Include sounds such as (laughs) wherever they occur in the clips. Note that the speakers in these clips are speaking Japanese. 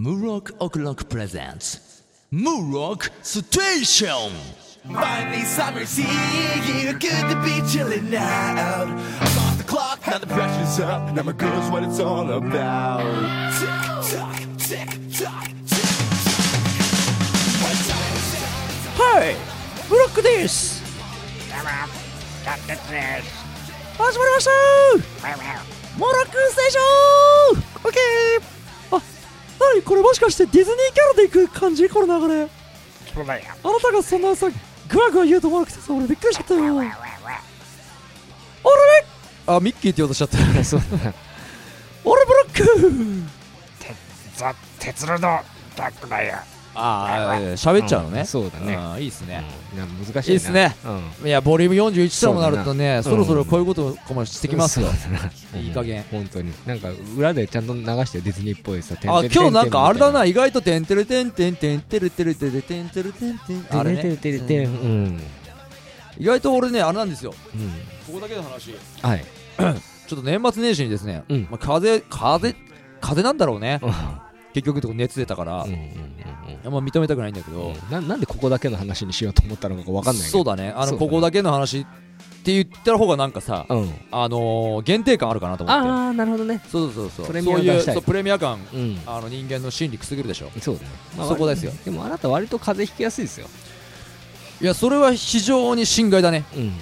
Murok O'Clock presents Murok Station! Finally, summer's here. Good to be chilling out. I'm off the clock, now the pressure's up. Now my girl's what it's all about. Tick tock, tick tock, tick tock. はいブロックです始まりましたモロックステーションオッケーあ 何これもしかしてディズニーキャラで行く感じこの流れ？そうだよ。あなたがそんなさグワグワ言うと思わなくてさ俺びっくりしちゃったよあれね？あミッキーって言おうとしちゃったそうだな。俺ブロック鉄ルのバックだよ。ああ喋っちゃうのね、うんそうだねんいいっすね、うん難しいな。いいっすねうん。いやボリューム41ともなるとねそろそろこういうことかもしてきますよ、いい加減本当に。なんか裏でちゃんと流してよディズニーっぽいさ。あ今日なんかあれだなて意外とてんてるてんてんてんてるてるてるてんてるてんてんあれねてるてんうん。意外と俺ねあれなんですようん。ここだけの話ちはい。ょっと年末年始にですね、うんまあ、風邪風邪風邪なんだろうねうん結局のとこ熱出たから、うんうんあんま認めたくないんだけど、うんななんでここだけの話にしようと思ったのかわかんない。そうだねあのここだけの話って言った方がなんかさ、うん。あのー限定感あるかなと思ってああ、なるほどね。そうそうそうプレミアそういう出したいそうプレミア感うん。あの人間の心理くすぐるでしょそうだね。まあそこですよでもあなた割と風邪ひきやすいですよ。いやそれは非常に心外だねうん。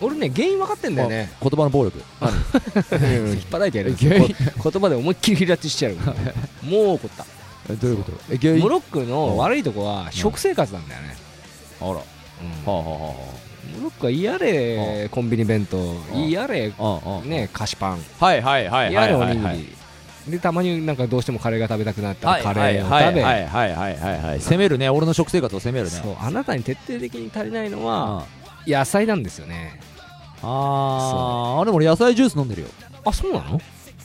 俺ね、原因分かってんだよね。言葉の暴力。(laughs) 引っ張いてやる言葉で思いっきり離脱しちゃう。もう怒った。えどういうこと？モロッコの悪いとこは食生活なんだよね、あら。はうん。あはあはモロッコは嫌れコンビニ弁当。嫌れあはあうんうんね菓子パン。はいはいはいは嫌れおいはい。はいにぎり。でたまになんかどうしてもカレーが食べたくなったはいらカレーをはい食べ。はいはいはいはいはい。攻めるね。俺の食生活を攻めるね。そうあなたに徹底的に足りないのはあ野菜なんですよね。あー。あでも俺野菜ジュース飲んでるよ。あそうなの？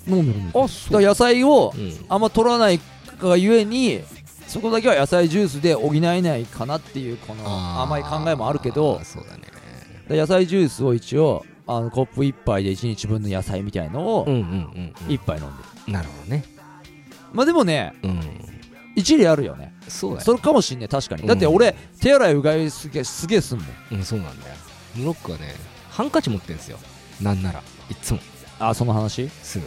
飲んでる飲んでる。あだから野菜をうん。あんま取らないがゆえにそこだけは野菜ジュースで補えないかなっていうこの甘い考えもあるけどそうだね。で野菜ジュースを一応あのコップ1杯で1日分の野菜みたいのをうんうんうん1杯飲んでる。なるほどね。まあでもねうん一理あるよね。そうだよ。それかもしんね確かに。うん。だって俺手洗いうがいすげえすげえすんもん。うん、そうなんだよ。ムロックはね、ハンカチ持ってんすよ。なんなら、いっつも、あその話？すぐ。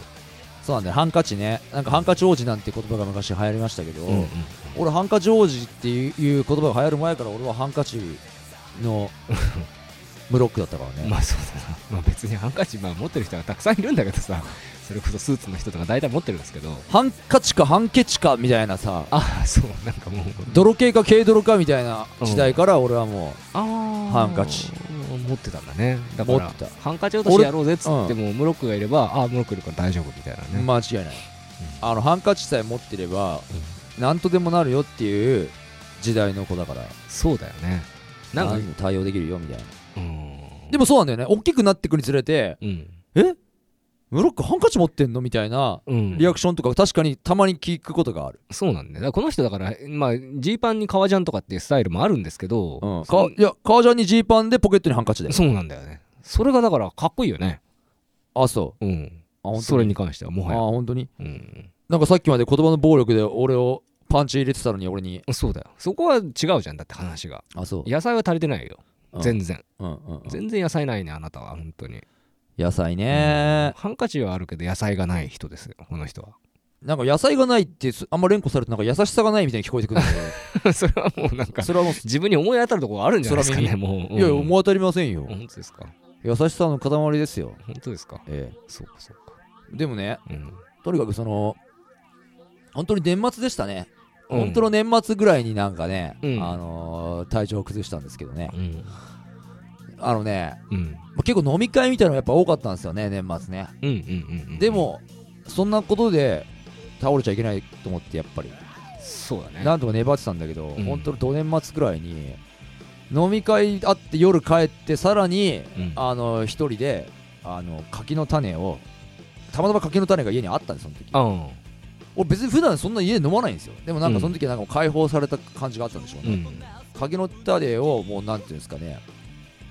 そうなんだよ。ハンカチね。なんかハンカチ王子なんて言葉が昔流行りましたけど、うんうん俺ハンカチ王子っていう言葉が流行る前から俺はハンカチの (laughs) ブロックだったからね、まあそうだな。まあ別にハンカチ、まあ持ってる人はたくさんいるんだけどさ、それこそスーツの人とか大体持ってるんですけど、ハンカチかハンケチかみたいなさ。ああ、そう、なんかもう、泥系か軽泥かみたいな時代から俺はもああハンカチ。持ってたんだね。だから、ハンカチ落としやろうぜっつっても、ムロックがいれば、ああ、ムロックいるから大丈夫みたいなう、ね。間違いない、あのハンカチさえ持ってれば何とでもなるよっていう時代の子だから。そうだよね。なんか、対応できるよみたいな。うん。でもそうなんだよね。大きくなってくにつれてうん。え？ムロックハンカチ持ってんの？みたいなうん。リアクションとか確かにたまに聞くことがある、そうなんだよ。この人だから、まあ、ジーパンに革ジャンとかっていうスタイルもあるんですけど、うん、そかいや革ジャンにジーパンでポケットにハンカチでそうなんだよね。それがだからかっこいいよね。あそううん。あそれに関してはもあはや。本当に？うん。なんかさっきまで言葉の暴力で俺をパンチ入れてたのに俺にそうだよ。そこは違うじゃん。だって話が。あそう野菜は足りてないよ。うん全然。うんうんうん全然野菜ないね、あなたは。本当に。野菜ねハンカチはあるけど野菜がない人ですよ。この人は。なんか野菜がないってすあんま連呼されてなんか優しさがないみたいに聞こえてくるんだけそれはもうなんか、どそれはもう自分に思い当たるところあるんじゃないですかね、空もう。いやいやうん思い当たりませんよ本当ですか？優しさの塊ですよ本当ですか？えそうか、そうか。えでもねうん。とにかくその本当に年末でしたねうん本当の年末ぐらいになんかね、うんあのー体調を崩したんですけどねうん。あのねうん。まあ結構飲み会みたいなのがやっぱ多かったんですよね年末ねうんうんうんうん。で、もそんなことで倒れちゃいけないと思ってやっぱりそうだね。なんとか粘ってたんだけど、うん本当の土年末くらいに飲み会あって夜帰ってさらにうんあの一人であの柿の種をたまたま柿の種が家にあったんですその時うん。俺別に普段そんな家で飲まないんですよでもなんかその時はなんか解放された感じがあったんでしょうね、うん。柿の種をもうなんていうんですかね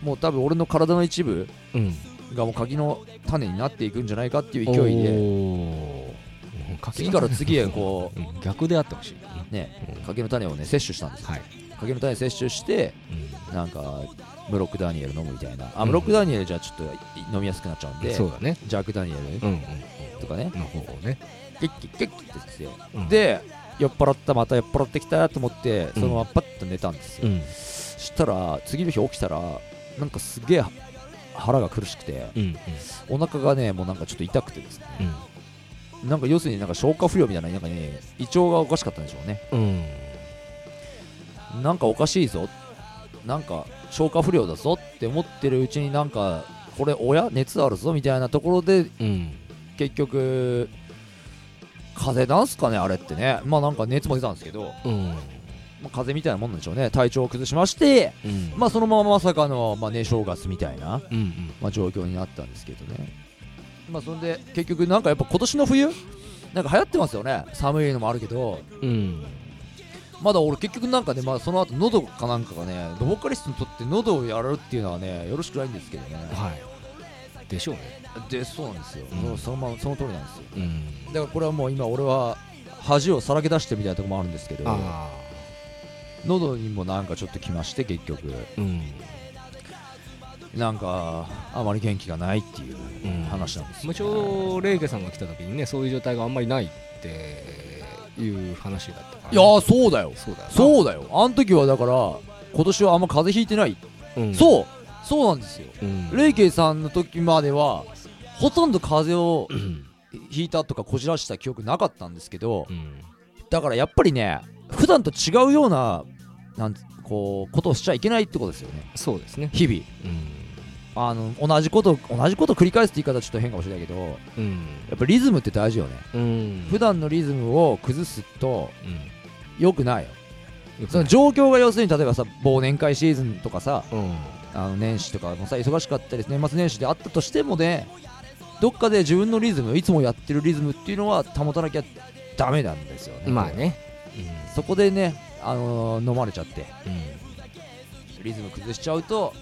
もう多分俺の体の一部うん。がもう柿の種になっていくんじゃないかっていう勢いで次から次へこうん。逆であってほしい、うねうん。柿の種をね摂取したんですよ。はい、柿の種摂取してうん。なんかブロックダニエル飲むみたいな。あうん。ブロックダニエルじゃちょっと飲みやすくなっちゃうんでそうだね。ジャックダニエルとかねうん。の方をね、ケッキケッキって言ってうん。で酔っ払ったまた酔っ払ってきたと思ってそのままパッと寝たんですよ、うん。そしたら次の日起きたらなんかすげえ腹が苦しくてうん。お腹がねもうなんかちょっと痛くてですね。うん。なんか要するになんか消化不良みたいななんかね胃腸がおかしかったんでしょうね。うん。なんかおかしいぞ。なんか消化不良だぞって思ってるうちになんかこれ親熱あるぞみたいなところでうん。結局風邪なんすかねあれってね。まあなんか熱も出たんですけど、うんまあ、風邪みたいなもんなんでしょうね。体調を崩しましてうん。まあそのまままさかの、まあ、寝正月みたいな、うんうん。まあ、状況になったんですけどね。まあそんで結局なんかやっぱ今年の冬なんか流行ってますよね。寒いのもあるけど。うん。まだ俺結局なんかね、まあ、その後喉かなんかがねボーカリストにとって喉をやるっていうのはねよろしくないんですけどね。はい。でしょうね。でそうなんですよ、うん。そのままその通りなんですよ。うん。だからこれはもう今俺は恥をさらけ出してるみたいなところもあるんですけど。あ喉にもなんかちょっときまして結局。あうん。なんかあまり元気がないっていううん。話なんですよ、もちろんレイケさんが来た時にねそういう状態があんまりないっていう話だったから。いやーそうだよ。そうだよな。そうだよ。あの時はだから今年はあんま風邪ひいてない、うん。そう。そうなんですよ。うん。レイケイさんの時まではほとんど風邪をうん。ひいたとかこじらした記憶なかったんですけどうん。だからやっぱりね普段と違うようななんこうことをしちゃいけないってことですよね。そうですね。日々。うん。あの同じこと同じこと繰り返すって言い方はちょっと変かもしれないけどやうん。っぱリズムって大事よね。うん。普段のリズムを崩すとうん。良くないよ。その状況が要するに例えばさ忘年会シーズンとかさうん。あの年始とかもさ忙しかったり年末年始であったとしてもねどっかで自分のリズムいつもやってるリズムっていうのは保たなきゃダメなんですよね。まあねそこでね、あのー飲まれちゃって。リズム崩しちゃうと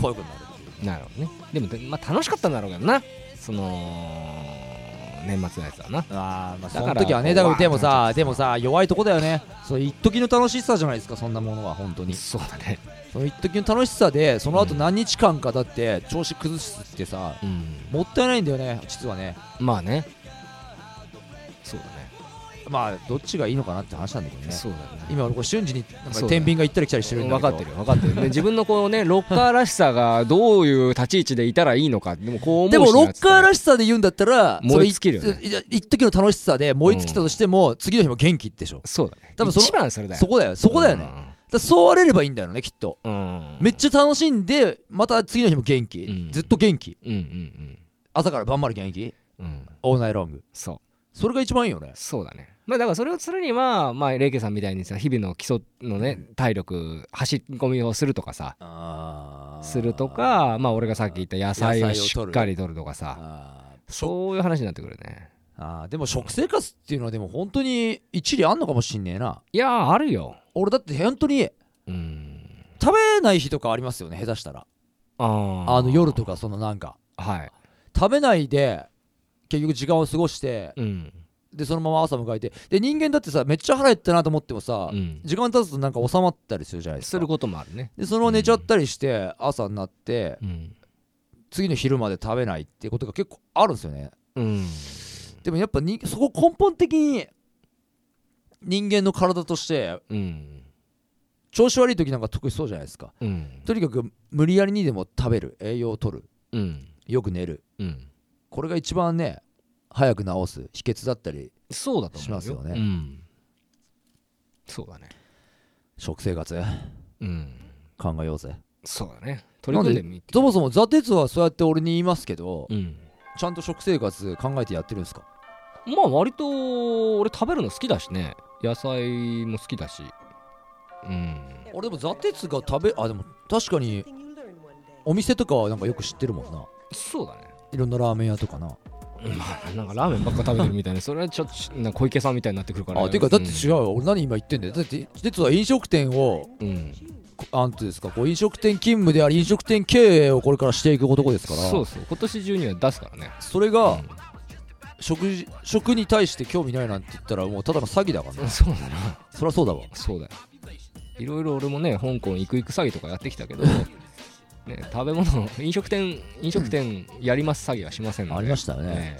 こういうことになるっていう。なるほどね。でもでまあ楽しかったんだろうけどな。その年末のやつはな。あーまあそだからの時はね。だからでもさでもさ弱いとこだよね。そう一時の楽しさじゃないですかそんなものは本当に。そうだね。その一時の楽しさでその後うん何日間かだって調子崩すってさうん。もったいないんだよね実はね。まあね。そうだねまあどっちがいいのかなって話なんだけどね。そうだね。今俺これ瞬時になんか天秤が行ったり来たりしてるんだ分かってるよ分かってる。で自分のこうねロッカーらしさがどういう立ち位置でいたらいいのかでもこうでもロッカーらししさで言うんだったら燃え尽きるよね。一時の楽しさで燃え尽きたとしても、次の日も元気でしょ。そうだね。多分その一番それだよそこだよそこだよね、だからそうあれればいいんだよねきっと。うん。うんめっちゃ楽しんでまた次の日も元気、うん。ずっと元気。うんうん朝から晩まで元気。うん。うんオールナイトロングそうそれが一番いいよね。そうだね。まあだからそれをするにはまあレイケさんみたいにさ日々の基礎のね体力走り込みをするとかさするとかまあ俺がさっき言った野菜をしっかり取るとかさそそういう話になってくるね。あー。でも食生活っていうのはでも本当に一理あんのかもしんねえな。いやーあるよ。俺だって本当にうん。食べない日とかありますよね下手したら。あの夜とかそのなんか。はい。食べないで結局時間を過ごしてうん。でそのまま朝迎えてで人間だってさめっちゃ腹減ったなと思ってもさ、うん。時間経つとなんか収まったりするじゃないですか。することもあるね。でそのまま寝ちゃったりして朝になってうん。次の昼まで食べないっていうことが結構あるんですよね。うん。でもやっぱにそこ根本的に人間の体としてうん。調子悪い時なんか特にそうじゃないですか。うん。とにかく無理やりにでも食べる栄養を取るうん。よく寝る。うん。これが一番ね早く治す秘訣だったりそうだと思うしますよね。うん。そうだね。食生活。うん。考えようぜ。そうだね。取り組んでみて。そもそもザ・テツはそうやって俺に言いますけど、うん。ちゃんと食生活考えてやってるんですか？まあ割と俺食べるの好きだしね。野菜も好きだし。うん。俺でもザ・テツが食べあでも確かにお店とかはなんかよく知ってるもんな。そうだね。いろんなラーメン屋とかな。まあなんかラーメンばっか食べてるみたいな。それはちょっとな小池さんみたいになってくるから。あていうかだって違うよ、俺何今言ってんだよ。だって実は飲食店をうん、うんこあんとですかこう飲食店勤務であり飲食店経営をこれからしていく男ですから。そうそう。今年中には出すからね。それが、うん。食事食に対して興味ないなんて言ったらもうただの詐欺だからね。そうだな。そりゃそうだわ。そうだよ。いろいろ俺もね香港行く行く詐欺とかやってきたけどね食べ物飲食店飲食店やります詐欺はしませんので。ありましたよねね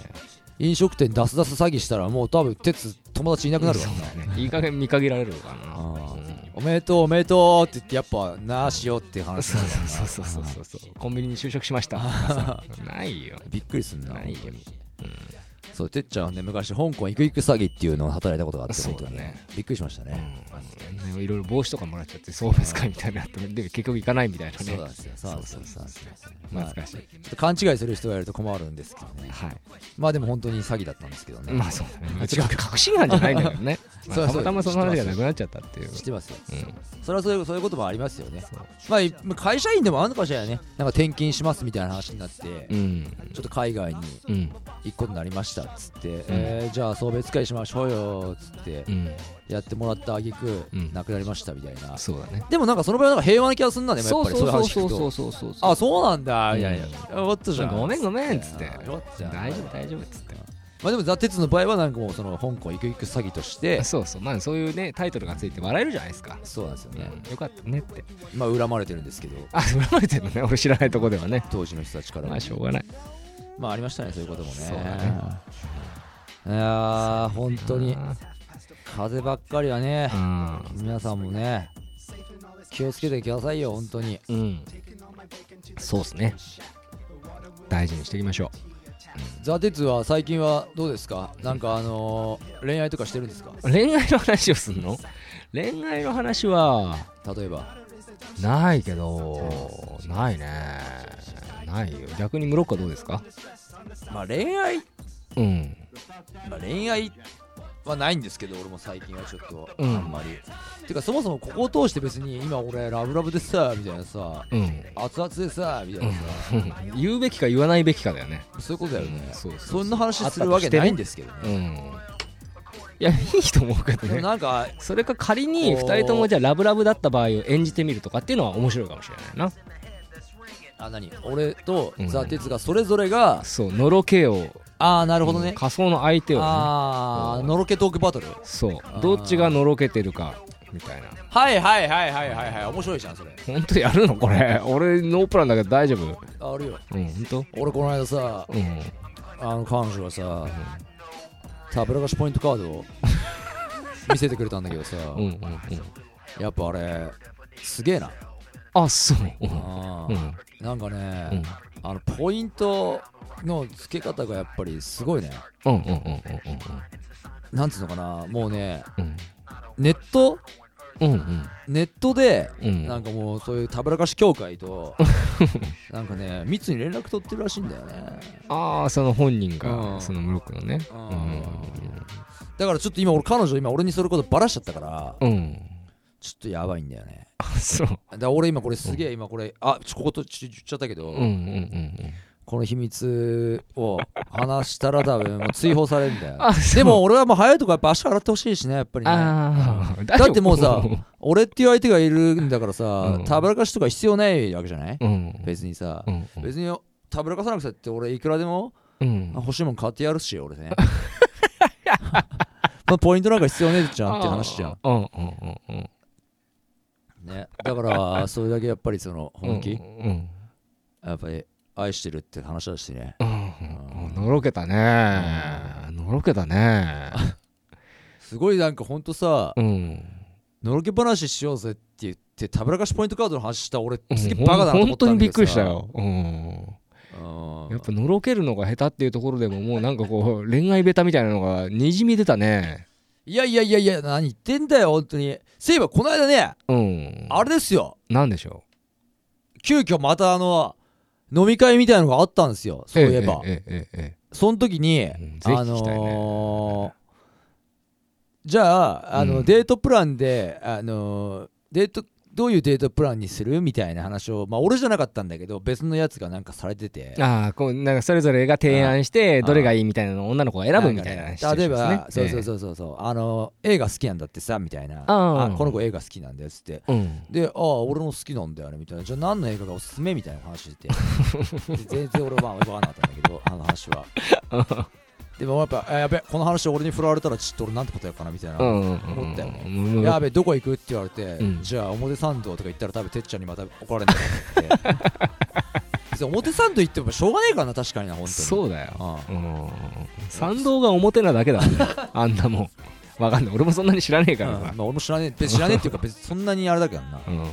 飲食店出す出す詐欺したらもう多分鉄友達いなくなるからなそうだね。いい加減見限られるからなおめでとうおめでとうって言ってやっぱなあしようって話そうそうそうそうそうそう。コンビニに就職しました。ないよ。びっくりすんなないよ。本当に。そうてっちゃんはね昔香港行く行く詐欺っていうのを働いたことがあってそうだね。びっくりしましたね。うんいろいろ帽子とかもらっちゃってそうですかみたいなで結局行かないみたいなね。そうなんですよ。そうそうそうそうまあ懐かしい。ちょっと勘違いする人がいると困るんですけどね。はい。まあでも本当に詐欺だったんですけどね。まあそうだね。違う確信犯じゃないんだけどね。(laughs) まあたまたまその話がなくなっちゃったっていう。知ってます。ようん。それはそういうそういうこともありますよね。まあい会社員でもあるのかしらね。なんか転勤しますみたいな話になってうん。ちょっと海外にうん。行くことになりましたっつって、えーじゃあ送別会しましょうよっつってうんやってもらったあげくうん。亡くなりましたみたいな、そうだね。でもなんかその場合はなんか平和な気がすんなねやっぱり。そういう話聞くとそう。そうそうそうあそうなんだ。うん。いやいやよかったじゃんごめんごめんっつって。大丈夫大丈夫っつってまあでもザ・テツの場合はなんかもうその香港行く行く詐欺としてそうそうまあそういうねタイトルがついて笑えるじゃないですかそうなんですよね、うんよかったねってまあ恨まれてるんですけどあ恨まれてるのね俺知らないとこではね当時の人たちからまあしょうがないまあありましたねそういうこともねそうだねいやー本当に風ばっかりはねうん。皆さんもね気をつけてくださいよ本当に。うん。そうっすね。大事にしていきましょザ・テツは最近はどうですか？なんかあのー恋愛とかしてるんですか？う恋愛の話をすんの？恋愛の話は例えば？ないけどないね。ないよ。逆にムロックはどうですか？まあ恋愛、うん。まあ、恋愛はないんですけど俺も最近はちょっとあうん。んまり、てかそもそもここを通して別に今俺ラブラブでさみたいなさうん。熱々でさみたいなさ、言うべきか言わないべきかだよね。そういうことだよね、うんそう。そんな話するわけないんですけどうね、ん。いやいいと思うけどね。なんかそれか仮に2人ともじゃあラブラブだった場合を演じてみるとかっていうのは面白いかもしれないな。あ何？俺とうん。ザ・テツがそれぞれが、そうのろけをああなるほどね、仮想の相手をね。ああう。んのろけトークバトル。そう。ーどっちがのろけてるかみたいな。はいはいはいはいはいはい。面白いじゃんそれ。本当やるのこれ。俺ノープランだけど大丈夫。あるよ。うん本当？俺この間さうん。あの彼女がさたぶらかしポイントカードを (laughs) 見せてくれたんだけどさ、うんうんうん。やっぱあれすげえな。あそう。うん。なんかね、うんあのポイントの付け方がやっぱりすごいね。うんうんうんうんなんつうのかな。もうねうん。ネット？うんうん。ネットでうん。なんかもうそういうたぶらかし協会と (laughs) なんかね密に連絡取ってるらしいんだよね。ああその本人うん。がそのムロックのね。うん。だからちょっと今俺彼女今俺にそれことバラしちゃったからうんうんちょっとやばいんだよね。あそう。だ俺今これすげえ今これあちょこことち言っちゃったけど、うんうんうんこの秘密を話したら多分もう追放されるんだよ。(laughs) でも俺はもう早いとこやっぱ足洗ってほしいしねやっぱりね。だってもうさ (laughs) 俺っていう相手がいるんだからさ、うん。たぶらかしとか必要ないわけじゃない、うん。別にさ、うんうん。別にたぶらかさなくたって俺いくらでもうん。欲しいもん買ってやるし俺ね。(laughs) まあポイントなんか必要ねえじゃんって話じゃん。うんうんうんうんね。だからそれだけやっぱりその本気、うんやっぱり愛してるって話だしね。うんうん。のろけたね。のろけたね。(laughs) すごいなんかほんとさ、うん。のろけ話しようぜって言ってたぶらかしポイントカードの話した俺うん。すげえバカだなと思本ったんだけどさ。当にびっくりしたよ。うん。うん。やっぱのろけるのが下手っていうところでももうなんかこう恋愛ベタみたいなのがにじみ出たねいやいやいやいや何言ってんだよ本当に。そういえばこの間ねうん。あれですよ。なんでしょ急遽またあの飲み会みたいなのがあったんですよ。うそういえば。えええええその時にえうんぜひあのーじゃああの、うん。デートプランであのーデートどういうデートプランにするみたいな話をまあ俺じゃなかったんだけど別のやつがなんかされてて。ああこうなんかそれぞれが提案してあどれがいいみたいなのを女の子が選ぶみたいなね例えば、そうそうそうそうそう。あの映画好きなんだってさみたいな。あこの子映画好きなんだよっつって。うん。で、ああ、俺も好きなんだよねみたいな。じゃあ何の映画がおすすめみたいな話して。(laughs) 全然俺は分からなかったんだけど、あの話は。(laughs) でもやっぱあやべこの話俺に振られたらちょっと俺なんて答えようかなみたいな、うんうんうん。思ったよね。うんやべどこ行くって言われて、うん。じゃあ表参道とか行ったら多分てっちゃんにまた怒られるんだって。(laughs) 表参道行ってもしょうがねえからな確かにな本当に。そうだよ。あうん。参道が表なだけだもんね。(laughs) あんなもん。わかんない。俺もそんなに知らねえからさうん。まあ、俺も知らねえ。知らねえっていうか別にそんなにあれだけどな、うん。ま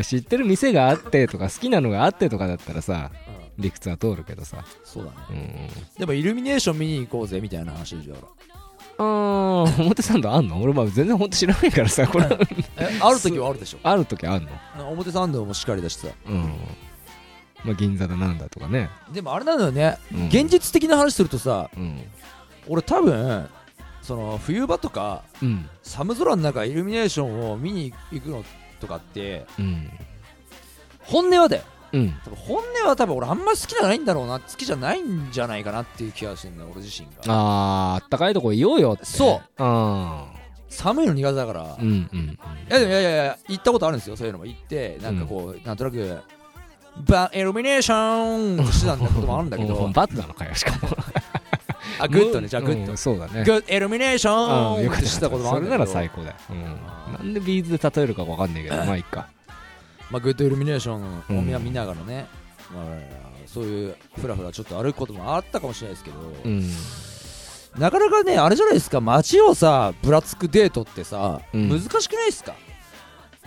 あ知ってる店があってとか好きなのがあってとかだったらさ理屈は通るけどさ。そうだね。うん。でもイルミネーション見に行こうぜみたいな話でしょあー表参道あんの？俺まあ全然本当知らないからさこれ。(laughs) えある時はあるでしょ。(laughs) ある時あんの？表参道もしっかりだしさ。うん。まあ銀座だなんだとかね。でもあれなのよね、うん。現実的な話するとさうん。俺多分その冬場とかうん。寒空の中イルミネーションを見に行くのとかってうん。本音はだようん。本音は多分俺あんま好きじゃないんだろうな好きじゃないんじゃないかなっていう気がしてんだよ俺自身が。あーあったかいとこいようよって。そう。うん。寒いの苦手だから、いうんうん。やでもいやいやいや行ったことあるんですよそういうのも。行ってなんかこう、なんとなくバイルミネーションしてたんだこともあるんだけうどんバットなのかよしかもあグッドねじゃあグッド、うんそうだねグッドイルミネーシうんョンったってしてたこともあそれなら最高だよ、うんなんでビーズで例えるかわかんないけどまあいいかまあ、グッドイルミネーションをうん見見ながらね、まあ、そういうふらふらちょっと歩くこともあったかもしれないですけど、うん。なかなかねあれじゃないですか。街をさぶらつくデートってさ、うん。難しくないですか？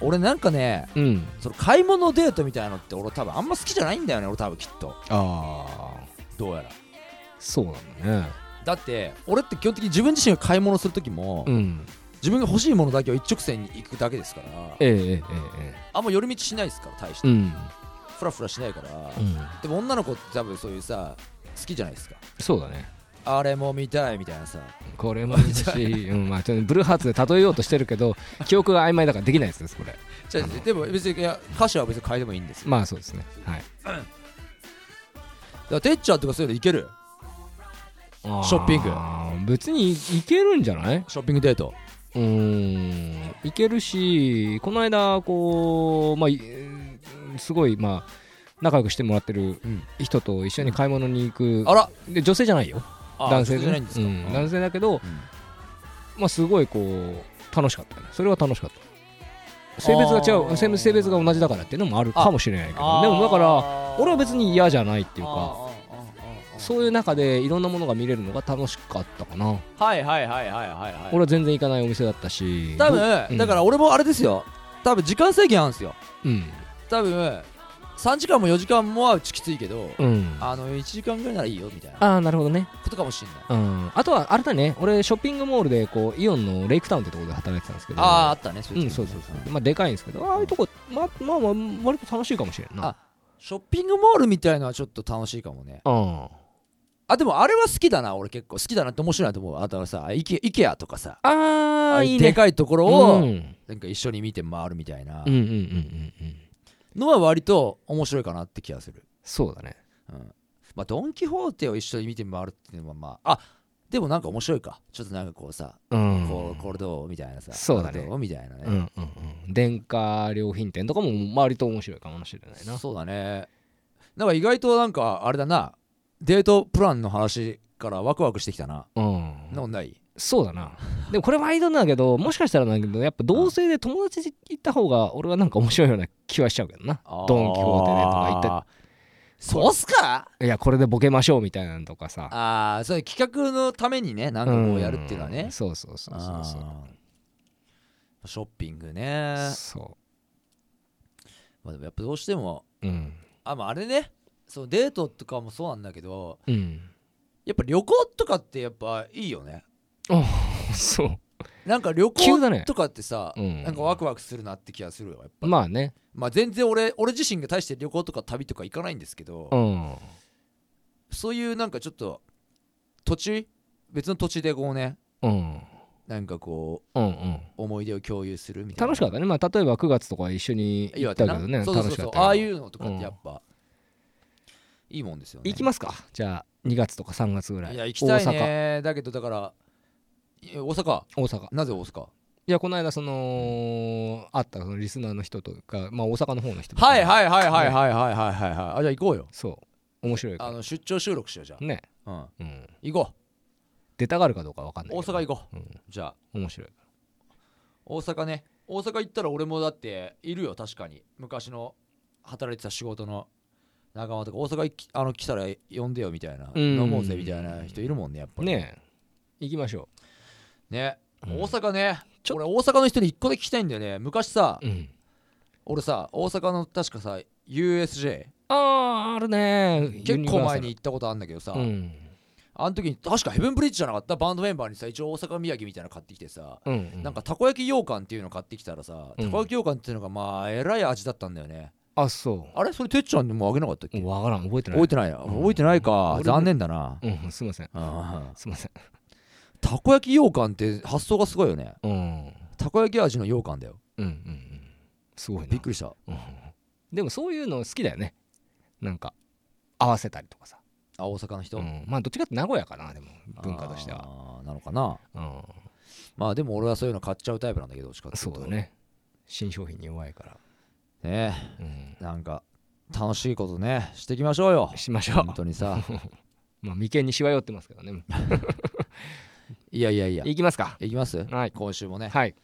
俺なんかねうん。その買い物デートみたいなのって俺多分あんま好きじゃないんだよね俺多分きっと。ああどうやら。そうなんだね。だって俺って基本的に自分自身が買い物する時も、うん自分が欲しいものだけを一直線に行くだけですから。ええええええあんま寄り道しないですから大して、うんフラフラしないから、うん。でも女の子って多分そういうさ好きじゃないですか。そうだね。あれも見たいみたいなさ。これもいい。し、(laughs) うんまあ、ブルーハーツで例えようとしてるけど記憶が曖昧だからできないですこれじゃあでも別にいや歌詞は別に変えてもいいんですよ。まあそうですね。はい。だからてっちゃんとかそういうのいける？ショッピング。別にいけるんじゃない？ショッピングデートうーん。いけるしこの間こうまあすごいまあ仲良くしてもらってるうん。人と一緒に買い物に行く。あら。で女性じゃないよ。あ男性で男性だけどうん。まあすごいこう楽しかったね。それは楽しかった。性別が違う。性性別が同じだからっていうのもあるかもしれないけど。でもだから俺は別に嫌じゃないっていうかそういう中でいろんなものが見れるのが楽しかったかな。はいはいはいはいはいはい。俺は全然行かないお店だったし。多分、うん。だから俺もあれですよ。多分時間制限あるんですよ。うん。多分3時間も4時間もはうちきついけど、うん。あの1時間ぐらいならいいよみたいな。ああなるほどね。ことかもしんない。うん。あとはあれだね。俺ショッピングモールでこうイオンのレイクタウンってところで働いてたんですけど。あああったね。そうういうんそうそうそう。まあでかいんですけど。ああいうとこまあまあまあ割と楽しいかもしれんな。あショッピングモールみたいのはちょっと楽しいかもね。うんあでもあれは好きだな俺結構。好きだなって面白いなと思うあとはさイケイケアとかさ。ああいいうねいでかいところうをん。なんか一緒に見て回るみたいな。のは割と面白いかなって気がする、そうだね。うん、まあドン・キホーテを一緒に見て回るっていうのはまああでもなんか面白いか。ちょっとなんかこうさ、うん。こうこれどうみたいなさそうだね。みたいなね、うんうんうん。電化良品店とかも割と面白いかもしれないな。そうだね。なんか意外となんかあれだなデートプランの話からワクワクしてきたな。うん。なない？そうだな。でもこれ毎度なんだけど (laughs) もしかしたらなんだけどやっぱ同性で友達で行った方が俺はなんか面白いような気はしちゃうけどな。ドン・キホーテでとか行ってそうっすか？いやこれでボケましょうみたいなのとかさ。ああそういう企画のためにねなんかこうやるっていうのはね。ん。そうそうそうそうそう。ショッピングね。そまあでもやっぱどうしてもううん。あまああれねそうデートとかもそうなんだけどうん。やっぱ旅行とかってやっぱいいよね。あそう。なんか旅行とかってさ、うん。なんかワクワクするなって気がするよやっぱ。まあね。まあ全然俺俺自身が大して旅行とか旅とか行かないんですけど、うん。そういうなんかちょっと土地別の土地でこうねうん。なんかこうんうん。う思い出を共有するみたいな。楽しかったね。まあ例えば9月とか一緒に行ったけどねそうそうそうああいうのとかってやっぱ、いいもんですよね。行きますか？じゃあ2月とか3月ぐらい。いや行きたいね。だけどだからいや大阪？大阪。なぜ大阪？いやこの間その会ったそのリスナーの人とかまあ大阪の方の人とか。はいはいはいはいはいはいはいはい。はいあじゃあ行こうよ。そう。面白いから。あの出張収録しようじゃね。あうん。うん。行こ出たがるかどうかわかんうない大阪行こう、うん。じゃあ。面白い大阪ね。大阪行ったら俺もだっているよ確かに。昔の働いてた仕事の仲間とか大阪きあの来たら呼んでよみたいなうん。飲もうぜみたいな人いるもんねやっぱり。ねえ。行きましょね、う。ん大阪ね俺大阪の人に一個だけ聞きたいんだよね。昔さ、ううん。俺さ大阪の確かさ USJ あああるね。結構前にユ行ったことあるんだけどさ、うん。あの時に確かヘブンブリッジじゃなかった？バンドメンバーにさ一応大阪土産みたいなの買ってきてさ、うんうん。なんかたこ焼き羊羹っていうの買ってきたらさ、うん。たこ焼き羊羹っていうのがまあえらい味だったんだよねあそあれ？それてっちゃんにもあげなかったっけ、うわからん。覚えてない。覚えてない覚えてないか。残念だな、うんすいません。あすいません。ーたこ焼き羊羹って発想がすごいよね。うん。たこ焼き味の羊羹だよ。うんうんうん。すごいな。びっくりした。うん。でもそういうの好きだよね。なんか合わせたりとかさ。あ大阪の人、うん。まあどっちかって名古屋かなでも文化としては。なのかな。うん。まあでも俺はそういうの買っちゃうタイプなんだけどどっちかっそうだね。新商品に弱いからね。うん。なんか楽しいことねしていきましょうよ。しましょう。本当にさ。(laughs) まあ眉間にしわ寄ってますけどね (laughs) いやいやいや。いきますか。いきます？はい。今週もね。はい。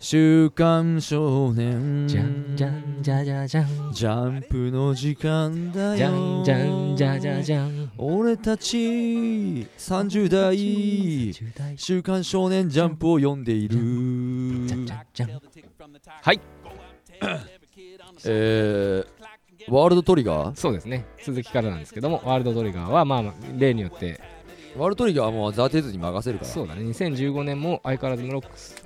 週刊少年。じゃんじゃんじゃじゃじゃん。ジャンプの時間だよ。じゃんじゃんじゃじゃじゃん。俺たち30代。週刊少年ジャンプを読んでいるじゃん。はい。(coughs) えー、ワールドトリガー？そうですね。続きからなんですけどもワールドトリガーはまあまあ例によって。ワールドトリガーはもうザ・テズに任せるから。そうだね。2015年も相変わらずムロックス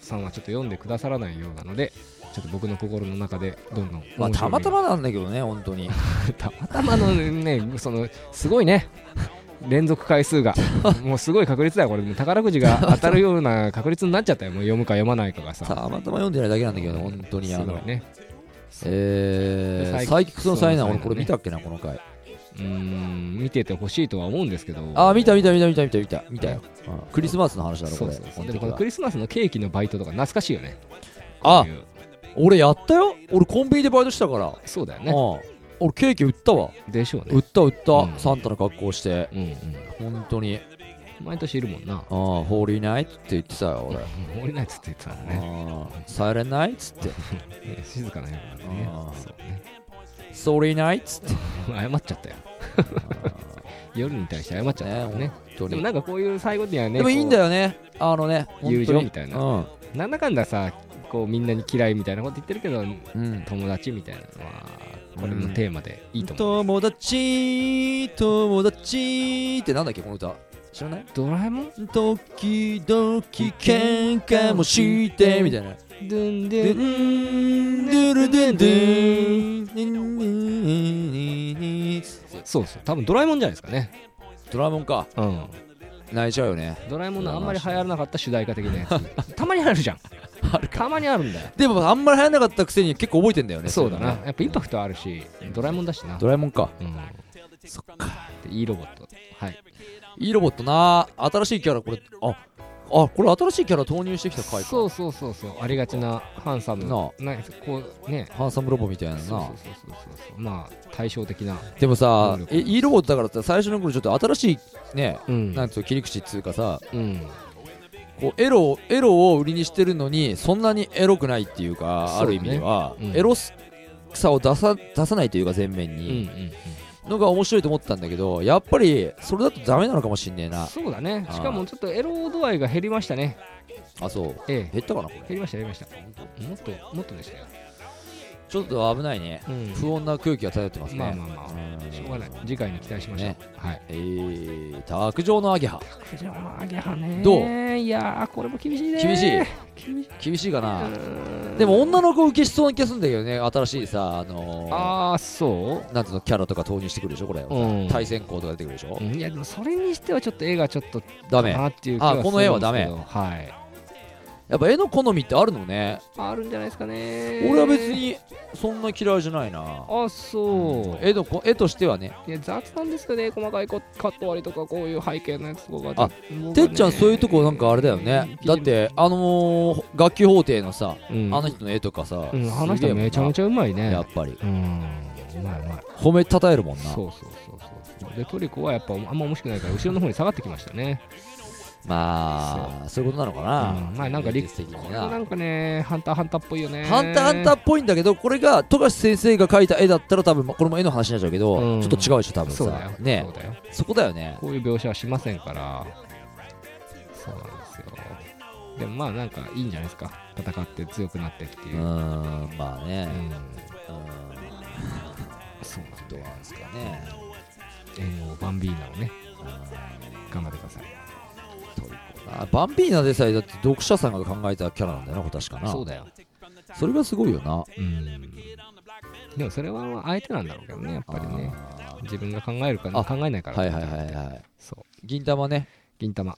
さんはちょっと読んでくださらないようなのでちょっと僕の心の中でどんどんまあたまたまなんだけどね本当に。(laughs) たまたまのねそのすごいね連続回数が。(laughs) もうすごい確率だよこれ。宝くじが (laughs) 当たるような確率になっちゃったよもう読むか読まないかがたさまたま読んでないだけなんだけど本当にあの。ね。えー、サイキックスの災難そうね。俺これ見たっけなこの回。うーん見ててほしいとは思うんですけど。あー見た見た見た見た見た見た見たよ、うんクリスマスの話だろこれそうそう。でもこのクリスマスのケーキのバイトとか懐かしいよね。あ俺やったよ。俺コンビニでバイトしたから、そうだよね。うん俺ケーキ売ったわ。でしょうね。売った売った、うん。サンタの格好して。うんうん。本当に。毎年いるもんな。ああホーリーナイトって言ってたよ俺。降りないっつって言ってたんだね。ああサイレンナイトって。ね静かな夜なんでねそうね。ソーリーナイトっつって。謝っちゃったよ。(laughs) 夜に対して謝っちゃったからね。ねでもなんかこういう最後にはねでもいいんだよよねあのね友情みたいな。ななんだかんださこうみんなに嫌いみたいなこと言ってるけどうん、うん。友達みたいなのはこれのテーマでいいと思う、友達友達ってなんだっけこの歌。知らない？ドラえもん？時々喧嘩もしてみたいな。ドゥンドドゥンドゥルドゥンドゥンそうそう多分ドラえもんじゃないですかねドラえもんかうん泣いちゃうよねドラえもんのあんまり流行らなかった主題歌的なやつたまにあるじゃん (laughs) たまにあるんだよ。でもあんまり流行らなかったくせに結構覚えてんだよねそうだな。やっぱインパクトあるしドラえもんだしな。ドラえもんか。うん。そっか。でいいロボット。はい。いいロボットな。新しいキャラこれああこれ新しいキャラ投入してきた回か。そうそうそうそう。ありがちなハンサム。ななこうね。ハンサムロボみたいなな。そうそうそうそうそうまあ対照的な。でもさいいロボットだからさ最初の頃ちょっと新しいねうん。なんつうの切り口っつうかさ。うんこうエロをエロを売りにしてるのにそんなにエロくないっていうかね。ある意味では、うん。エロさを出さ出さないというか前面うんうんに、のが面白いと思ったんだけどやっぱりそれだとダメなのかもしんねえうんな。そうだね。しかもちょっとエロ度合いが減りましたね。あそう。ええ。減ったかなこれ。減りました減りました。もっともっとでしたよちょっと危ないね。うん。不穏な空気が漂ってますね。まあまあまあ。うん。しょうがない。次回に期待しましょう。ね。はい。えー、卓上のアゲハ。クジャマアゲハね。どう？いやーこれも厳しいね。厳しい？厳しい。かな？うん。でも女の子受けしそうな気がするんだけどね新しいさあのー、ああそなんつうのキャラとか投入してくるでしょこれ、うん。対戦校とか出てくるでしょ、ううん。いやでもそれにしてはちょっと絵がちょっとダメ。あこの絵はダメ。はいやっぱ絵の好みってあるのね。あるんじゃないですかね。俺は別にそんな嫌いじゃないな。あそう。絵のこ絵としてはね。いや雑なんですよね。細かいこカット割りとかこういう背景のやつとかあね。てっちゃんそういうとこなんかあれだよね。だってあのー、楽器法廷のさ、うん。あの人の絵とかさ、うんあの人めちゃめちゃゃうまいね。やっぱり。うん。うまいうまい。褒めたたえるもんな。そうそうそうそう。でトリコはやっぱあんま面白くないから後ろの方に下がってきましたねまあそういうことなのかな、うん。まあなんか理現実的にこれなんかねハンターハンターっぽいよね。ハンターハンターっぽいんだけどこれが富樫先生が描いた絵だったら多分まこれも絵の話になっちゃうけど、うん。ちょっと違うでしょ多分さ。そうだよ。ね。そうだよ。そこだよね。こういう描写はしませんから。そうなんですよ。でもまあなんかいいんじゃないですか。戦って強くなってっていう。う、ん。んまあね、うん、そうどうなんですかね。援護バンビーナをね。頑張ってくださいトリコなバンビーナでさえだって読者さんが考えたキャラなんだよな確かな。そうだよ。それがすごいよな。うん。でもそれは相手なんだろうけどねやっぱりね。あ自分が考えるかあ考えないから。ーはいはいはいはい。そう。銀玉ね。銀玉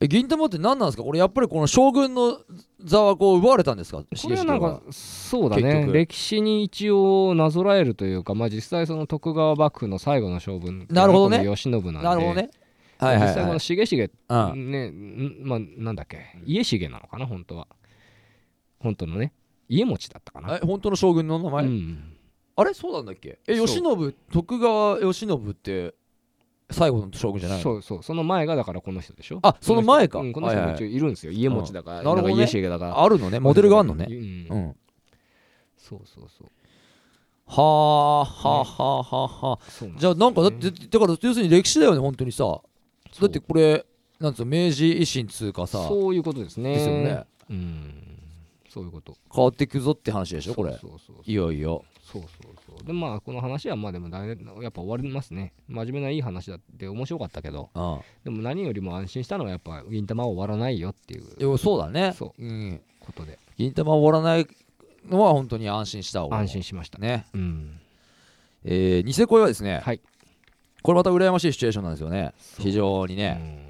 え銀玉って何なんですか？これやっぱりこの将軍の座はこう奪われたんですか？これはなんかそうだね。歴史に一応なぞらえるというかまあ実際その徳川幕府の最後の将軍なるほどね。慶喜なんで。なるほどねはいはい実際このはい重重うん。ねんまあなんだっけ？家重なのかな？本当は。本当のね。家持ちだったかな？え本当の将軍の名前、うん。あれそうなんだっけ？え慶喜徳川慶喜って最後の将軍じゃないの？そうそう。その前がだからこの人でしょ？あその前か。この人うんこの人も一応いるんですよ。家持ちだから。なるほどね。家重だから。あるのね。モデルがあるのね。うん。うん。そうそうそう。はあはあはあはあはあ。そうなんですじゃあなんかだってだから要するに歴史だよね本当にさだってこれなんつうの明治維新つうかさそういうことですね。ですよね。うん。そういうこと。変わっていくぞって話でしょこれ。そうそうそういよいよ。そうそうそう。でまあこの話はまあでもだいやっぱ終わりますね。真面目ないい話だって面白かったけど。あでも何よりも安心したのはやっぱ銀玉は終わらないよっていう。そうだね。そう。ん。ことで。銀玉終わらないのは本当に安心した安心しました。ね。うん。えーニセ恋はですねはいこれまた羨ましいシチュエーションなんですよね。非常にうねん。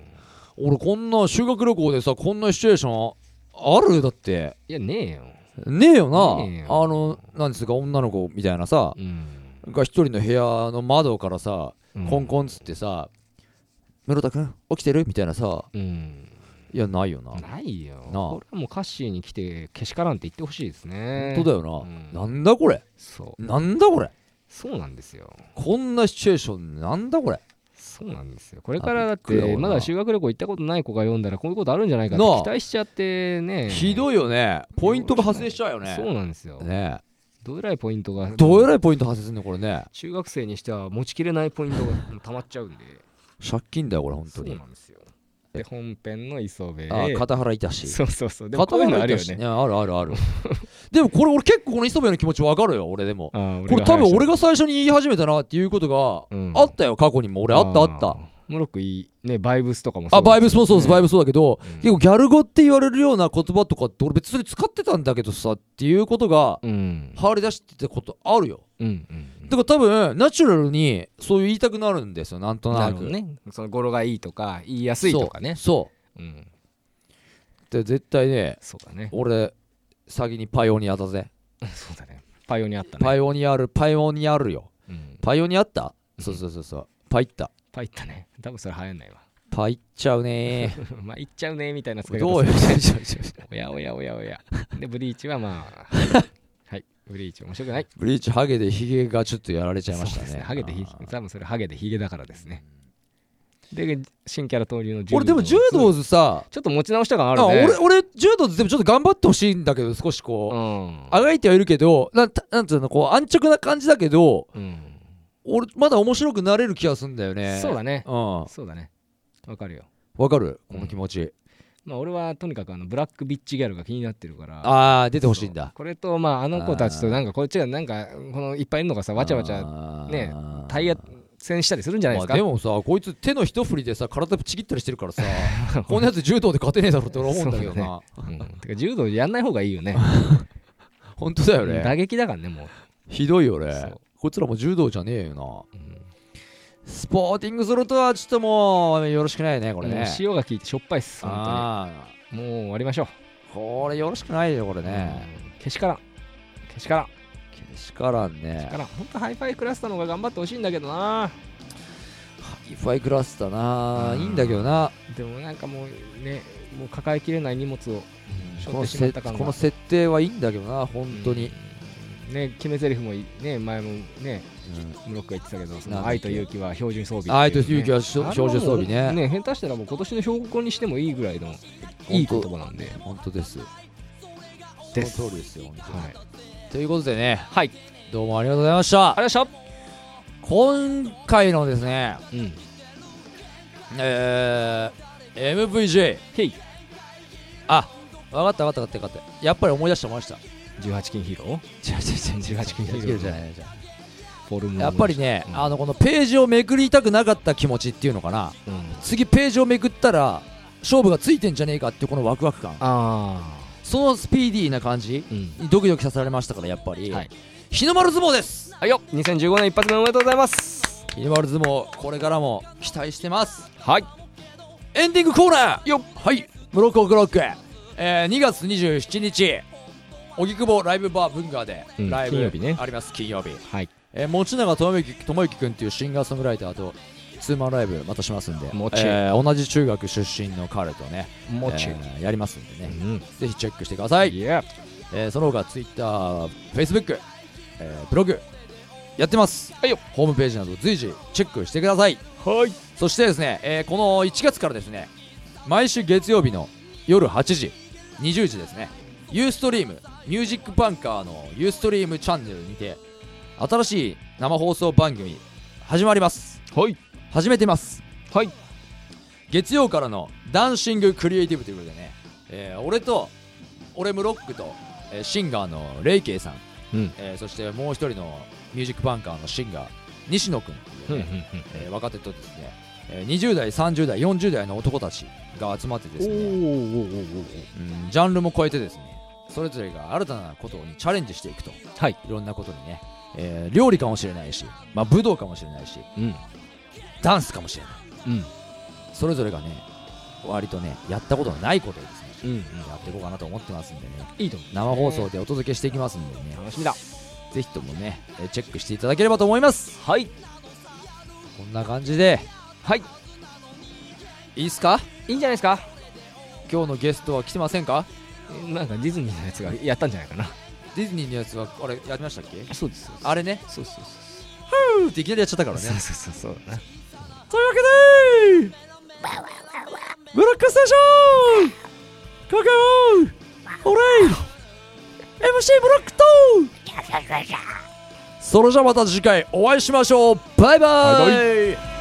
俺こんな修学旅行でさこんなシチュエーションある？だって。いやねえよ。ねえよな。あのなんですか女の子みたいなさうん。が一人の部屋の窓からさうん。コンコンっつってさ「室田君起きてる?」みたいなさ。うん。いやないよな。ないよ。なあ。これはもうカッシーに来てけしからんって言ってほしいですね。本当だようん。ななんだこれ？そう。なんだこれ？そうなんですよ。こんなシチュエーションなんだこれ？そうなんですよ。これからだってまだ修学旅行行ったことない子が読んだらこういうことあるんじゃないかって期待しちゃってね。ひどいよね。ポイントが発生しちゃうよね。そうなんですよ。ねどえらいポイントがどえらいポイント発生するのこれね。中学生にしては持ちきれないポイントが溜まっちゃうんで。借金だよこれ本そう当になんですよで本編の磯部あ片原いたし。そうそうそう。でもこういうのあるよね。ねあるあるある。(laughs) でもこれ俺結構この磯部の気持ちわかるよ俺でも。これ多分俺がが最初に言い始めたなっていうことがうん。あったよ過去にも。俺あったあった。モロックいいねバイブスとかもそう。あバイブスもそうですバイブブスそうだけどうん。結構ギャル語って言われるような言葉とかって俺別に使ってたんだけどさっていうことがうん。張り出してたことあるよ。うんうんだから多分ナチュラルにそういう言いたくなるんですよなんとななくね。その語呂がいいとか言いやすいとかね。そう。うん。で絶対ねそうだね。俺先にパイオニアだぜ。(laughs) そうだね。パイオニアあったね。パイオニアあるパイオニアあるよ。うん。パイオニアあった？うん。そうそうそうそう。パイった。パイったね。多分それ流行んないわ。パイっちゃうね (laughs) まあ言っちゃうねみたいな使いどうよ。(laughs) おやおやおやおや。でブリーチはまあブリーチ面白くない？ブリーチハゲでヒゲがちょっとやられちゃいましたそうですね。ハゲでヒあー。多分それハゲでヒゲだからですね。で新キャラ登竜の柔俺でも柔道図さちょっと持ち直した感ああるね俺俺柔道図でもちょっと頑張ってほしいんだけど少しこう。うん。あがいてはいるけどなんたなんつうのこう安直な感じだけどうん。俺まだ面白くなれる気がするんだよね。そうだね。うん。そうだね。わかるよ。わかる？この気持ち、まあ俺はとにかくあのブラックビッチギャルが気になってるから。ああ出てほしいんだ。これとまああの子たちとなんかこっちがなんかこのいっぱいいるのがさわちゃわちゃゃねタイヤ戦したりするんじゃないですか、まあ、でもさこいつ手の一振りでさ体ちぎったりしてるからさ (laughs) こんなやつ柔道で勝てねえだろって俺思うんだけどな、うん、てか柔道やんない方がいいよね。(laughs) 本当だよね。打撃だからねもう、ひどいよね。こいつらも柔道じゃねえよな。うんスポーティングするとはちょっともうよろしくないねこれね。塩が効いてしょっぱいっす本あ当に。もう終わりましょう。あこれよろしくないよこれね、うん。けしからん。けしからん。けしからんけしねからん。ほんとハイファイクラスターの方が頑張ってほしいんだけどな。ハイファイクラスターだな、うんいいんだけどな、でもなんかもうねもう抱えきれない荷物を背負ってしまこのせった感が。この設定はいいんだけどな本当に、うんね決め台詞もいね前もねムロックが言ってたけどその愛と勇気は標準装備愛と勇気は標準装備ね。ね下手したらもう今年の標語にしてもいいぐらいのいい言葉なんで。本当です。です。その通りですよ本当に。はい。ということでね。はい。どうもありがとうございました。ありがとうござい今回のですねましたうん。えー、MVJ あ分かった分かった分かった分かった。やっぱり思い出した思い出した18金ヒーロー？違う違う違う18金ヒーロー違う違う違う違うフォルムやっぱりね、うん。あのこのページをめくりたくなかった気持ちっていうのかな。うん。次ページをめくったら勝負がついてんじゃねえかっていうこのワクワク感。あそのスピーディーな感じあうん。にドキドキさせられましたからやっぱり、はい。日の丸相撲です。はいよ。2015年一発目おめでとうございます。日の丸相撲これからも期待してます。はい。エンディングコーナー。よっ。はい。ブロックオクロック、えー、2月27日荻窪ライブバー文化でうん。ライブ金曜日ね。あります金曜日、はい。えー、持永智之智之君っていうシンガーソングライターとツーマンライブまたしますんで、もち。えー同じ中学出身の彼とね、もち。えーやりますんでね、うん。ぜひチェックしてください、いや。えーその他 TwitterFacebook、えーブログやってます、はいよ。ホームページなど随時チェックしてください。はい。そしてですね、えーこの1月からですね毎週月曜日の夜8時20時ですねユーストリームミュージックバンカーのユーストリームチャンネルにて新しい生放送番組始まります。はい。始めてます。はい。月曜からのダンシングクリエイティブということでね、えー俺と俺ムロックと、えーシンガーのレイケイさん、うん。えーそしてもう一人のミュージックバンカーのシンガー西野君っていうね、えー若手とですね、えー20代30代40代の男たちが集まってですね、うん、ジャンルも超えてですねそれぞれが新たなことにチャレンジしていくと。はい。いろんなことにね、えー料理かもしれないし、まあ、武道かもしれないしうん。ダンスかもしれない。うん。それぞれがね割とねやったことのないことをですね、うんやっていこうかなと思ってますんでね。いいと生放送でお届けしていきますんでね。楽しみだ。ぜひともねえーチェックしていただければと思います。はい。こんな感じで。はい。いいっすか？いいんじゃないですか？今日のゲストは来てませんか？なんかディズニーのやつがやったんじゃないかな。ディズニーのやつはあれやりましたっけ？そうですあれね？そうそうそうふーっていきなりやっちゃったからね。そうそうそうそう。だなというわけでブロックステーションココオレイ MC ブロックとそれじゃまた次回お会いしましょう。バイバイ。バイバ